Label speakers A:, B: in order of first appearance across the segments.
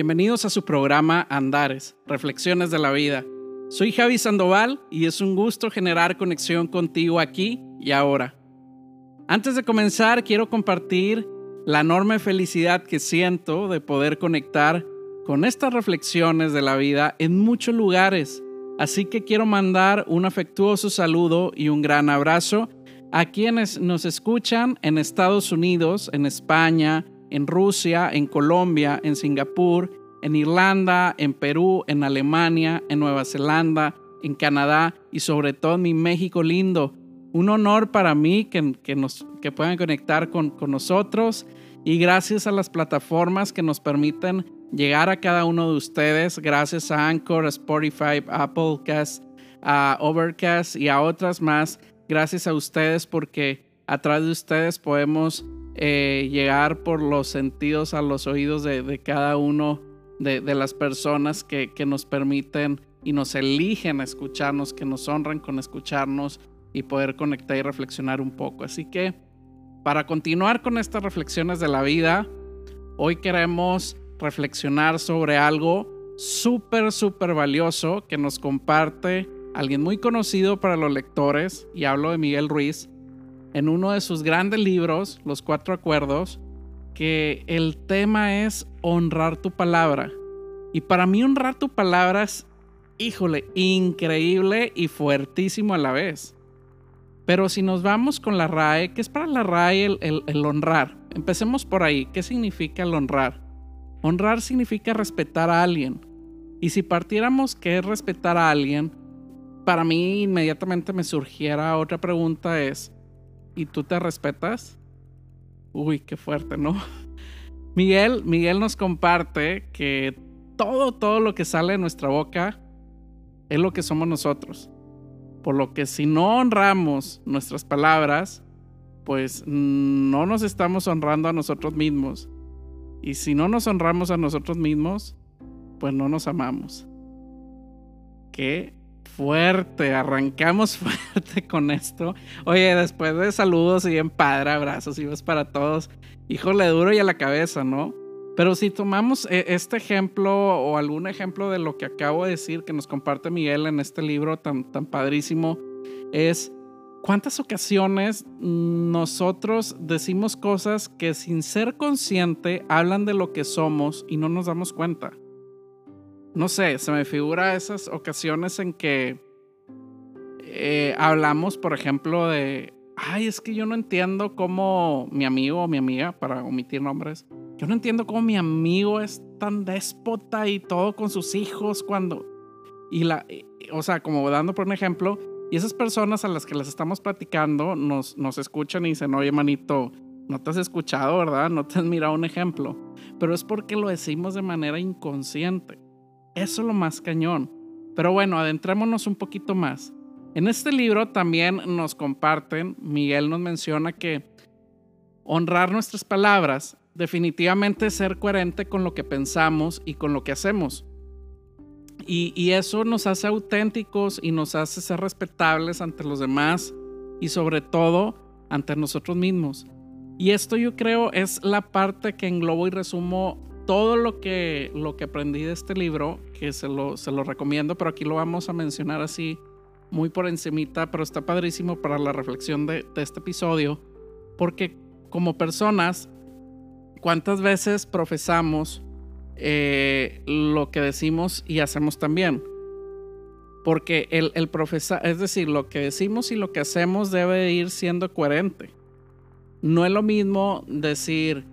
A: Bienvenidos a su programa Andares, Reflexiones de la Vida. Soy Javi Sandoval y es un gusto generar conexión contigo aquí y ahora. Antes de comenzar, quiero compartir la enorme felicidad que siento de poder conectar con estas reflexiones de la vida en muchos lugares. Así que quiero mandar un afectuoso saludo y un gran abrazo a quienes nos escuchan en Estados Unidos, en España, en Rusia, en Colombia, en Singapur, en Irlanda, en Perú, en Alemania, en Nueva Zelanda, en Canadá y sobre todo en mi México lindo. Un honor para mí que, que nos, que puedan conectar con, con nosotros y gracias a las plataformas que nos permiten llegar a cada uno de ustedes, gracias a Anchor, a Spotify, Applecast, a Overcast y a otras más. Gracias a ustedes porque a través de ustedes podemos eh, llegar por los sentidos a los oídos de, cada uno de, las personas que, que, nos permiten y nos eligen escucharnos, que nos honran con escucharnos y poder conectar y reflexionar un poco. Así que para continuar con estas reflexiones de la vida, hoy queremos reflexionar sobre algo súper, súper valioso que nos comparte alguien muy conocido para los lectores, y hablo de Miguel Ruiz, en uno de sus grandes libros, Los Cuatro Acuerdos, que el tema es honrar tu palabra. Y para mí honrar tu palabra es, híjole, increíble y fuertísimo a la vez. Pero si nos vamos con la RAE, ¿qué es para la RAE el, honrar? Empecemos por ahí. ¿Qué significa el honrar? Honrar significa respetar a alguien. Y si partiéramos que es respetar a alguien, para mí inmediatamente me surgiera otra pregunta es, y tú te respetas, uy, qué fuerte, ¿no? Miguel, Miguel nos comparte que todo, todo lo que sale de nuestra boca es lo que somos nosotros. Por lo que si no honramos nuestras palabras, pues no nos estamos honrando a nosotros mismos. Y si no nos honramos a nosotros mismos, pues no nos amamos. Qué fuerte, arrancamos fuerte con esto. Oye, después de saludos y bien padre, abrazos y besos para todos. Híjole, duro y a la cabeza, ¿no? Pero si tomamos eh, este ejemplo o algún ejemplo de lo que acabo de decir que nos comparte Miguel en este libro tan, tan padrísimo, es cuántas ocasiones nosotros decimos cosas que sin ser consciente hablan de lo que somos y no nos damos cuenta no sé, se me figura esas ocasiones en que eh, hablamos, por ejemplo, de, ay, es que yo no entiendo cómo mi amigo o mi amiga, para omitir nombres, yo no entiendo cómo mi amigo es tan déspota y todo con sus hijos cuando... Y la, o sea, como dando por un ejemplo, y esas personas a las que les estamos platicando nos, nos escuchan y dicen, oye, manito, no te has escuchado, ¿verdad? No te has mirado un ejemplo. Pero es porque lo decimos de manera inconsciente. Eso es lo más cañón. Pero bueno, adentrémonos un poquito más. En este libro también nos comparten, Miguel nos menciona que honrar nuestras palabras definitivamente ser coherente con lo que pensamos y con lo que hacemos. Y, y, eso nos hace auténticos y nos hace ser respetables ante los demás y sobre todo ante nosotros mismos. Y esto yo creo es la parte que englobo y resumo todo lo que, lo que aprendí de este libro, que se lo, se lo recomiendo, pero aquí lo vamos a mencionar así muy por encimita, pero está padrísimo para la reflexión de, este episodio, porque como personas, ¿cuántas veces profesamos eh, lo que decimos y hacemos también? Porque el, el profesar, es decir, lo que decimos y lo que hacemos debe ir siendo coherente. No es lo mismo decir,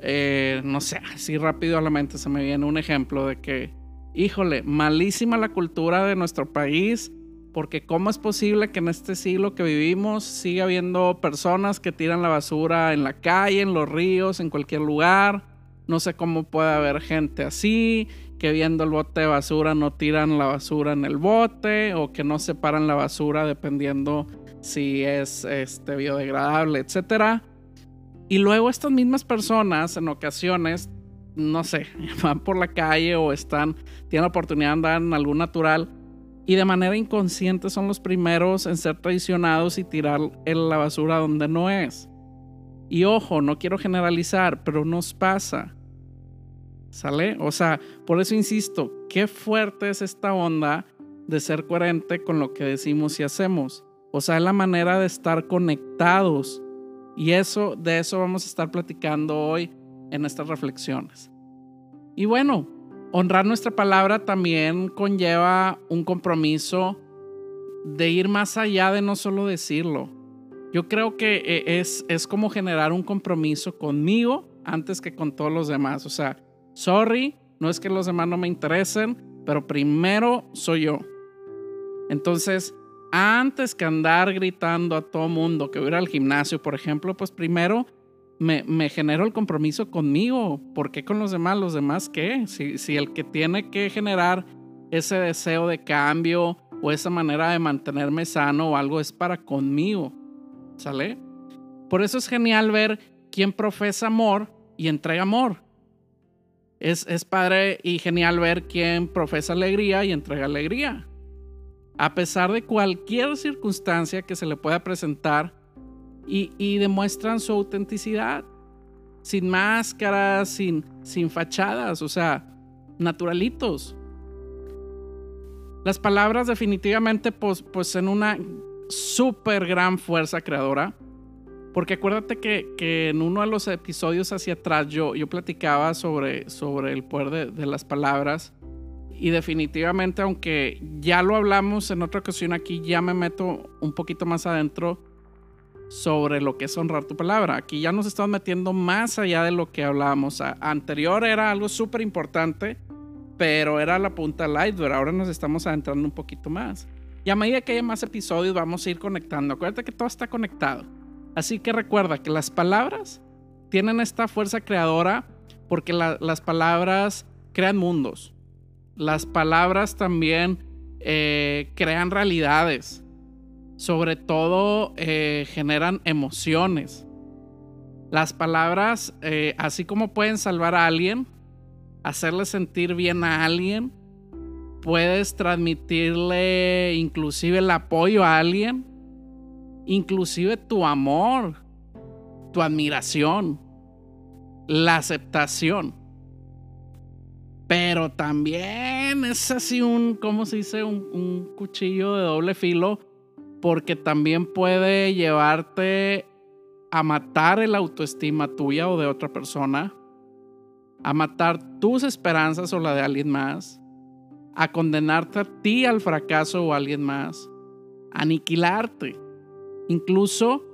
A: eh, no sé, así rápido a la mente se me viene un ejemplo de que, híjole, malísima la cultura de nuestro país, porque ¿cómo es posible que en este siglo que vivimos siga habiendo personas que tiran la basura en la calle, en los ríos, en cualquier lugar? No sé cómo puede haber gente así, que viendo el bote de basura no tiran la basura en el bote o que no separan la basura dependiendo si es este, biodegradable, etcétera. Y luego estas mismas personas en ocasiones, no sé, van por la calle o están, tienen la oportunidad de andar en algún natural y de manera inconsciente son los primeros en ser traicionados y tirar la basura donde no es. Y ojo, no quiero generalizar, pero nos pasa. ¿Sale? O sea, por eso insisto, qué fuerte es esta onda de ser coherente con lo que decimos y hacemos. O sea, es la manera de estar conectados. Y eso, de eso vamos a estar platicando hoy en estas reflexiones. Y bueno, honrar nuestra palabra también conlleva un compromiso de ir más allá de no solo decirlo. Yo creo que eh, es, es como generar un compromiso conmigo antes que con todos los demás. O sea, sorry, no es que los demás no me interesen, pero primero soy yo. Entonces, antes que andar gritando a todo mundo que voy a ir al gimnasio, por ejemplo, pues primero me, me, genero el compromiso conmigo. ¿Por qué con los demás? ¿Los demás qué? Si, si el que tiene que generar ese deseo de cambio o esa manera de mantenerme sano o algo es para conmigo. ¿Sale? Por eso es genial ver quién profesa amor y entrega amor. Es, es padre y genial ver quién profesa alegría y entrega alegría. A pesar de cualquier circunstancia que se le pueda presentar y, demuestran su autenticidad. Sin máscaras, sin, sin fachadas, o sea, naturalitos. Las palabras definitivamente pues, una súper gran fuerza creadora. Porque acuérdate que, que, en uno de los episodios hacia atrás yo, yo platicaba sobre, sobre el poder de, de, las palabras. Y definitivamente, aunque ya lo hablamos en otra ocasión aquí, ya me meto un poquito más adentro sobre lo que es honrar tu palabra. Aquí ya nos estamos metiendo más allá de lo que hablábamos. Anterior era algo súper importante pero era la punta del iceberg. Ahora nos estamos adentrando un poquito más. Y a medida que haya más episodios, vamos a ir conectando. Acuérdate que todo está conectado. Así que recuerda que las palabras tienen esta fuerza creadora porque las palabras crean mundos. Las palabras también eh, crean realidades. Sobre todo eh, generan emociones. Las palabras, eh, así como pueden salvar a alguien, hacerle sentir bien a alguien, puedes transmitirle inclusive el apoyo a alguien, inclusive tu amor, tu admiración, la aceptación. Pero también es así un, ¿cómo se dice? Un, cuchillo de doble filo, porque también puede llevarte a matar el autoestima tuya o de otra persona a matar tus esperanzas o la de alguien más, a condenarte a ti al fracaso o a alguien más, a aniquilarte, incluso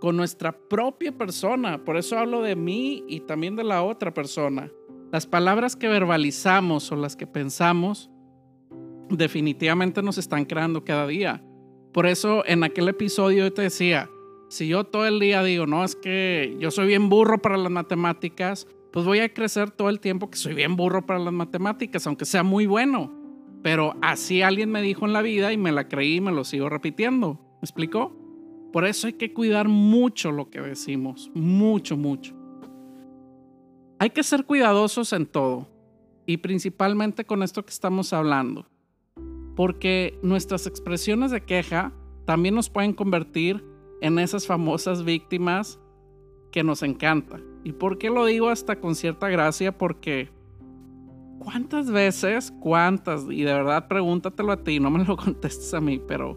A: con nuestra propia persona. Por eso hablo de mí y también de la otra persona. Las palabras que verbalizamos o las que pensamos definitivamente nos están creando cada día. Por eso en aquel episodio yo te decía, si yo todo el día digo, no, es que yo soy bien burro para las matemáticas, pues voy a crecer todo el tiempo que soy bien burro para las matemáticas, aunque sea muy bueno. Pero así alguien me dijo en la vida y me la creí y me lo sigo repitiendo. ¿Me explicó? Por eso hay que cuidar mucho lo que decimos, mucho, mucho. Hay que ser cuidadosos en todo y principalmente con esto que estamos hablando, porque nuestras expresiones de queja también nos pueden convertir en esas famosas víctimas que nos encanta. ¿Y por qué lo digo hasta con cierta gracia? Porque ¿cuántas veces, cuántas, y de verdad pregúntatelo a ti, no me lo contestes a mí, pero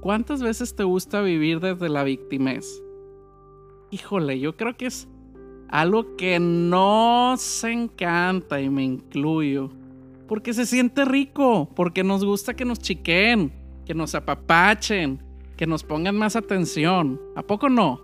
A: ¿cuántas veces te gusta vivir desde la victimez? Híjole, yo creo que es algo que no se encanta y me incluyo. Porque se siente rico, porque nos gusta que nos chiquen, que nos apapachen, que nos pongan más atención. ¿A poco no?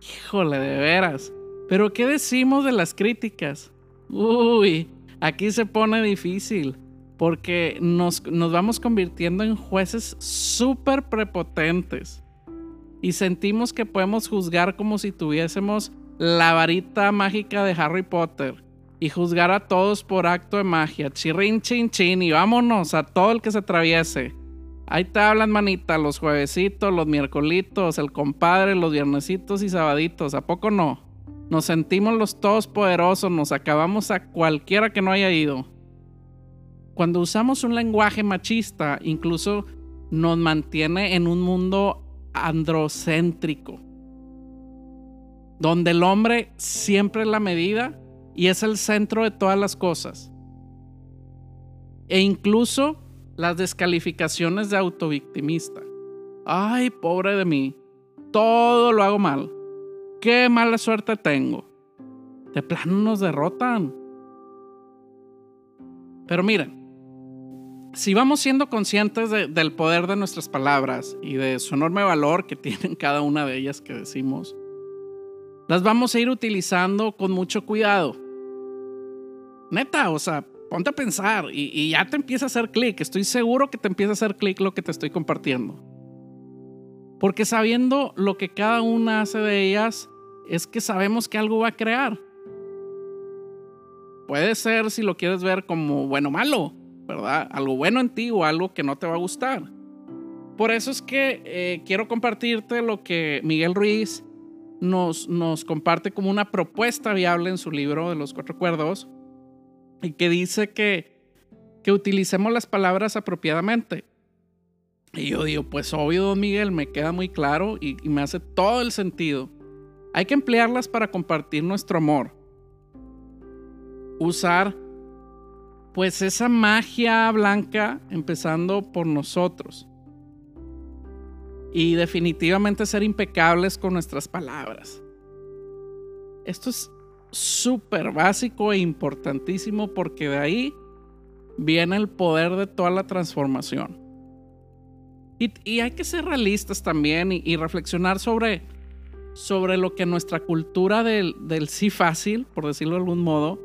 A: Híjole, de veras. Pero ¿qué decimos de las críticas? Uy, aquí se pone difícil. Porque nos, nos vamos convirtiendo en jueces súper prepotentes. Y sentimos que podemos juzgar como si tuviésemos la varita mágica de Harry Potter. Y juzgar a todos por acto de magia. Chirrin, chin, chin. Y vámonos a todo el que se atraviese. Ahí te hablan, manita, los juevesitos, los miércolitos, el compadre, los viernesitos y sabaditos. ¿A poco no? Nos sentimos los todos poderosos, nos acabamos a cualquiera que no haya ido. Cuando usamos un lenguaje machista, incluso nos mantiene en un mundo androcéntrico, donde el hombre siempre es la medida y es el centro de todas las cosas. E incluso las descalificaciones de autovictimista. Ay, pobre de mí, todo lo hago mal. Qué mala suerte tengo. De plano nos derrotan. Pero miren, si vamos siendo conscientes del poder de nuestras palabras y de su enorme valor que tienen cada una de ellas que decimos, las vamos a ir utilizando con mucho cuidado. Neta, o sea, ponte a pensar y, ya te empieza a hacer clic. Estoy seguro que te empieza a hacer clic lo que te estoy compartiendo. Porque sabiendo lo que cada una hace de ellas, es que sabemos que algo va a crear. Puede ser, si lo quieres ver como bueno o malo, ¿verdad? Algo bueno en ti o algo que no te va a gustar. Por eso es que eh, quiero compartirte lo que Miguel Ruiz nos, nos comparte como una propuesta viable en su libro de los cuatro cuerdos y que dice que, que utilicemos las palabras apropiadamente. Y yo digo, pues obvio, don Miguel, me queda muy claro y me hace todo el sentido. Hay que emplearlas para compartir nuestro amor. Usar pues esa magia blanca empezando por nosotros. Y definitivamente ser impecables con nuestras palabras. Esto es súper básico e importantísimo porque de ahí viene el poder de toda la transformación. Y, hay que ser realistas también y, reflexionar sobre, sobre lo que nuestra cultura del, del sí fácil, por decirlo de algún modo,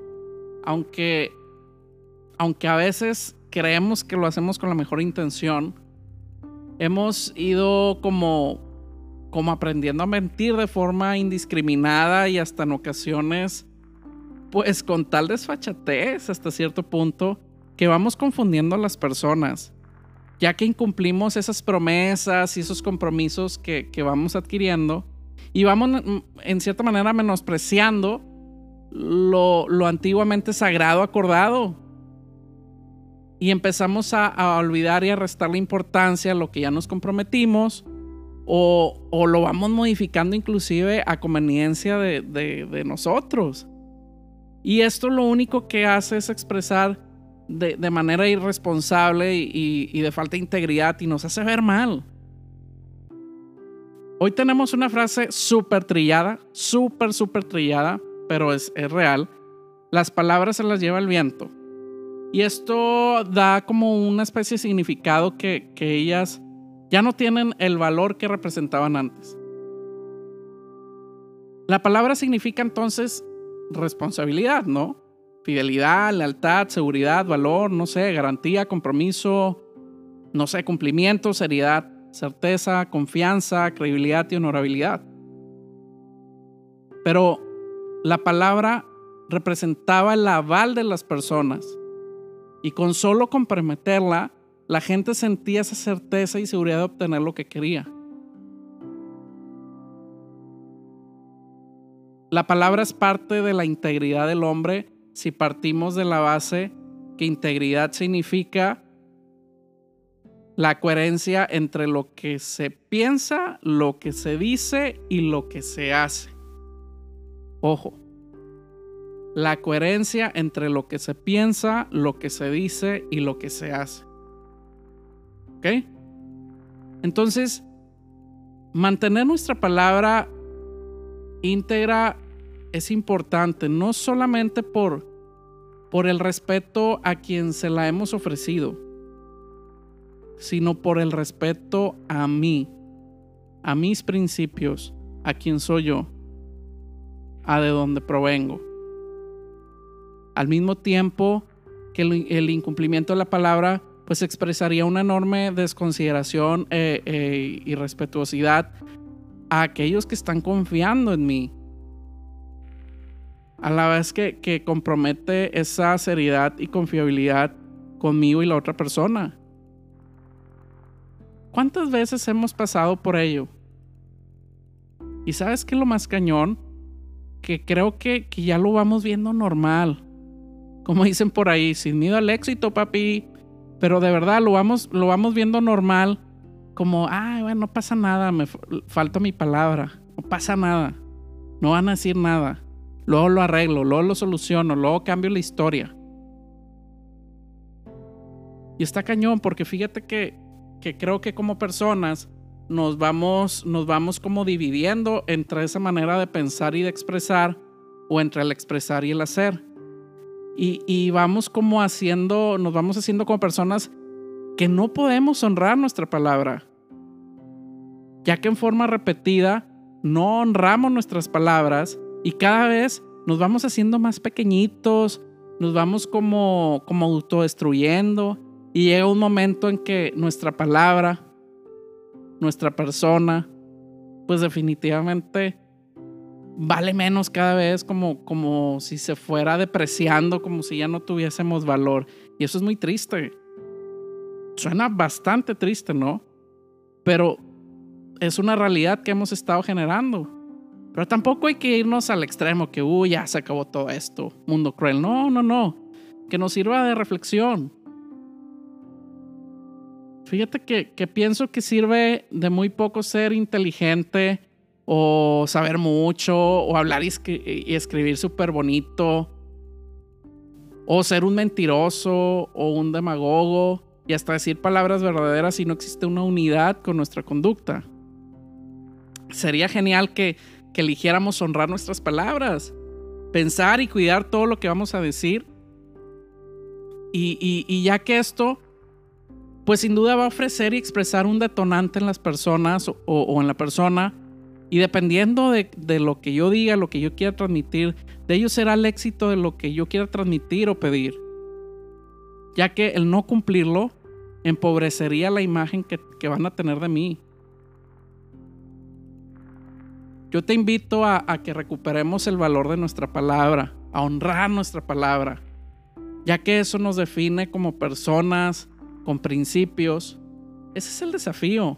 A: aunque aunque a veces creemos que lo hacemos con la mejor intención, hemos ido como, como aprendiendo a mentir de forma indiscriminada y hasta en ocasiones, pues con tal desfachatez hasta cierto punto, que vamos confundiendo a las personas, ya que incumplimos esas promesas y esos compromisos que, que vamos adquiriendo y vamos en cierta manera menospreciando lo, lo antiguamente sagrado acordado y empezamos a, olvidar y a restar la importancia a lo que ya nos comprometimos o, lo vamos modificando inclusive a conveniencia de, nosotros. Y esto lo único que hace es expresar de, manera irresponsable y, de falta de integridad y nos hace ver mal. Hoy tenemos una frase súper trillada, súper, súper trillada, pero es, es real. Las palabras se las lleva el viento. Y esto da como una especie de significado que, ellas ya no tienen el valor que representaban antes. La palabra significa entonces responsabilidad, ¿no? Fidelidad, lealtad, seguridad, valor, no sé, garantía, compromiso, no sé, cumplimiento, seriedad, certeza, confianza, credibilidad y honorabilidad. Pero la palabra representaba el aval de las personas y con solo comprometerla, la gente sentía esa certeza y seguridad de obtener lo que quería. La palabra es parte de la integridad del hombre si partimos de la base que integridad significa la coherencia entre lo que se piensa, lo que se dice y lo que se hace. Ojo, la coherencia entre lo que se piensa, lo que se dice y lo que se hace. ¿Ok? Entonces, mantener nuestra palabra íntegra es importante, no solamente por, por el respeto a quien se la hemos ofrecido, sino por el respeto a mí, a mis principios, a quien soy yo, a de donde provengo. Al mismo tiempo que el, incumplimiento de la palabra pues expresaría una enorme desconsideración eh, eh, y respetuosidad a aquellos que están confiando en mí. A la vez que, que compromete esa seriedad y confiabilidad conmigo y la otra persona. ¿Cuántas veces hemos pasado por ello? Y sabes que lo más cañón, que creo que, que ya lo vamos viendo normal como dicen por ahí, sin miedo al éxito, papi. Pero de verdad lo vamos, lo vamos viendo normal, como, ay, bueno, no pasa nada, me falta mi palabra, no pasa nada, no van a decir nada. luego lo arreglo, luego lo soluciono, luego cambio la historia. Y está cañón porque fíjate que, que creo que como personas nos vamos, nos vamos como dividiendo entre esa manera de pensar y de expresar o entre el expresar y el hacer. Y, vamos como haciendo, nos vamos haciendo como personas que no podemos honrar nuestra palabra, ya que en forma repetida no honramos nuestras palabras y cada vez nos vamos haciendo más pequeñitos, nos vamos como, como autodestruyendo y llega un momento en que nuestra palabra, nuestra persona, pues definitivamente vale menos cada vez como, como si se fuera depreciando, como si ya no tuviésemos valor. Y eso es muy triste. Suena bastante triste, ¿no? Pero es una realidad que hemos estado generando. Pero tampoco hay que irnos al extremo que, uy, ya se acabó todo esto, mundo cruel. No, no, no. Que nos sirva de reflexión. Fíjate que, que pienso que sirve de muy poco ser inteligente o saber mucho o hablar y, y escribir súper bonito o ser un mentiroso o un demagogo y hasta decir palabras verdaderas si no existe una unidad con nuestra conducta. Sería genial que, eligiéramos honrar nuestras palabras, pensar y cuidar todo lo que vamos a decir. Y, ya que esto, pues sin duda va a ofrecer y expresar un detonante en las personas o, en la persona. Y dependiendo de, de, lo que yo diga, lo que yo quiera transmitir, de ello será el éxito de lo que yo quiera transmitir o pedir ya que el no cumplirlo empobrecería la imagen que, van a tener de mí. Yo te invito a, a, que recuperemos el valor de nuestra palabra, a honrar nuestra palabra, ya que eso nos define como personas con principios. Ese es el desafío.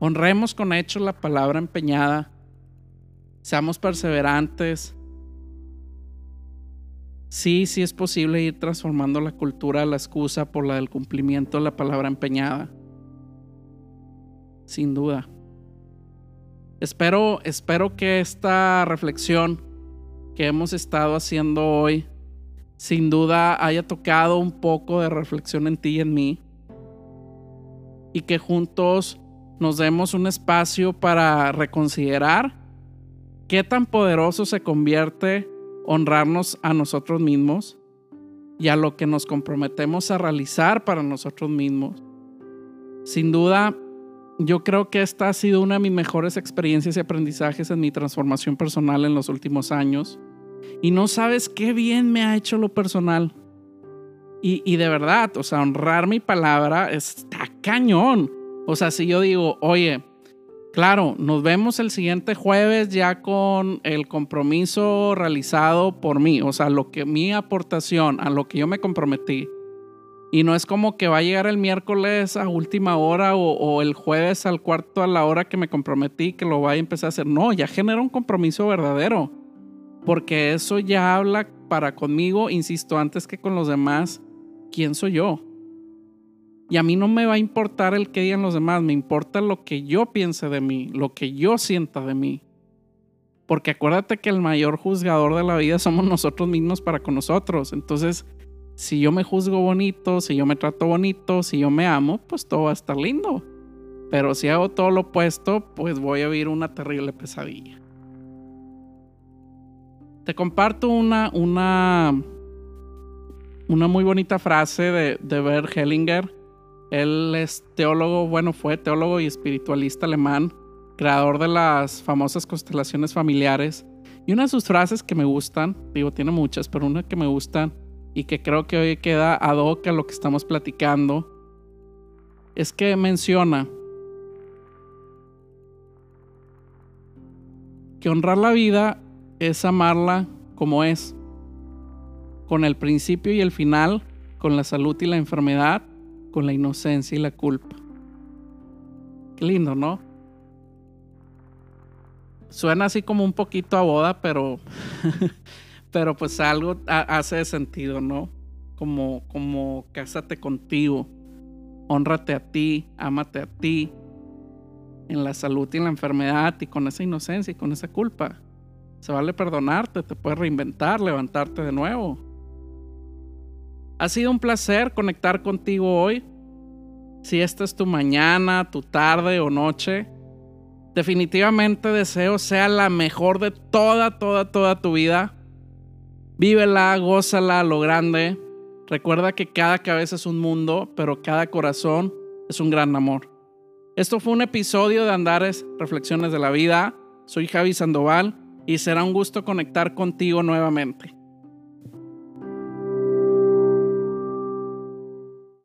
A: Honremos con hecho la palabra empeñada, seamos perseverantes, Sí, sí es posible ir transformando la cultura de la excusa por la del cumplimiento de la palabra empeñada. Sin duda. Espero, espero que esta reflexión que hemos estado haciendo hoy, sin duda haya tocado un poco de reflexión en ti y en mí. Y que juntos nos demos un espacio para reconsiderar qué tan poderoso se convierte honrarnos a nosotros mismos y a lo que nos comprometemos a realizar para nosotros mismos. Sin duda, yo creo que esta ha sido una de mis mejores experiencias y aprendizajes en mi transformación personal en los últimos años. Y no sabes qué bien me ha hecho lo personal. Y, de verdad, o sea, honrar mi palabra está cañón. O sea, si yo digo, oye, Claro, nos vemos el siguiente jueves ya con el compromiso realizado por mí, o sea, lo que mi aportación a lo que yo me comprometí. Y no es como que va a llegar el miércoles a última hora o, el jueves al cuarto a la hora que me comprometí que lo vaya a empezar a hacer. No, ya genera un compromiso verdadero. Porque eso ya habla para conmigo, insisto, antes que con los demás, quién soy yo. Y a mí no me va a importar el que digan los demás, me importa lo que yo piense de mí, lo que yo sienta de mí. Porque acuérdate que el mayor juzgador de la vida somos nosotros mismos para con nosotros. Entonces, si yo me juzgo bonito, si yo me trato bonito, si yo me amo, pues todo va a estar lindo. Pero si hago todo lo opuesto, pues voy a vivir una terrible pesadilla. Te comparto una, una, una muy bonita frase de, de Bert Hellinger él es teólogo, bueno, fue teólogo y espiritualista alemán, creador de las famosas constelaciones familiares. Y una de sus frases que me gustan, digo, tiene muchas, pero una que me gustan y que creo que hoy queda ad hoc a lo que estamos platicando, es que menciona que honrar la vida es amarla como es, con el principio y el final, con la salud y la enfermedad, con la inocencia y la culpa. Qué lindo, ¿no? Suena así como un poquito a boda, pero, pero pues algo hace sentido, ¿no? Como, como cásate contigo, honrate a ti, ámate a ti, en la salud y en la enfermedad y con esa inocencia y con esa culpa. Se vale perdonarte, te puedes reinventar, levantarte de nuevo. Ha sido un placer conectar contigo hoy. Si esta es tu mañana, tu tarde o noche, definitivamente deseo sea la mejor de toda, toda, toda tu vida. Vívela, gózala a lo grande. Recuerda que cada cabeza es un mundo, pero cada corazón es un gran amor. Esto fue un episodio de Andares Reflexiones de la Vida. Soy Javi Sandoval y será un gusto conectar contigo nuevamente.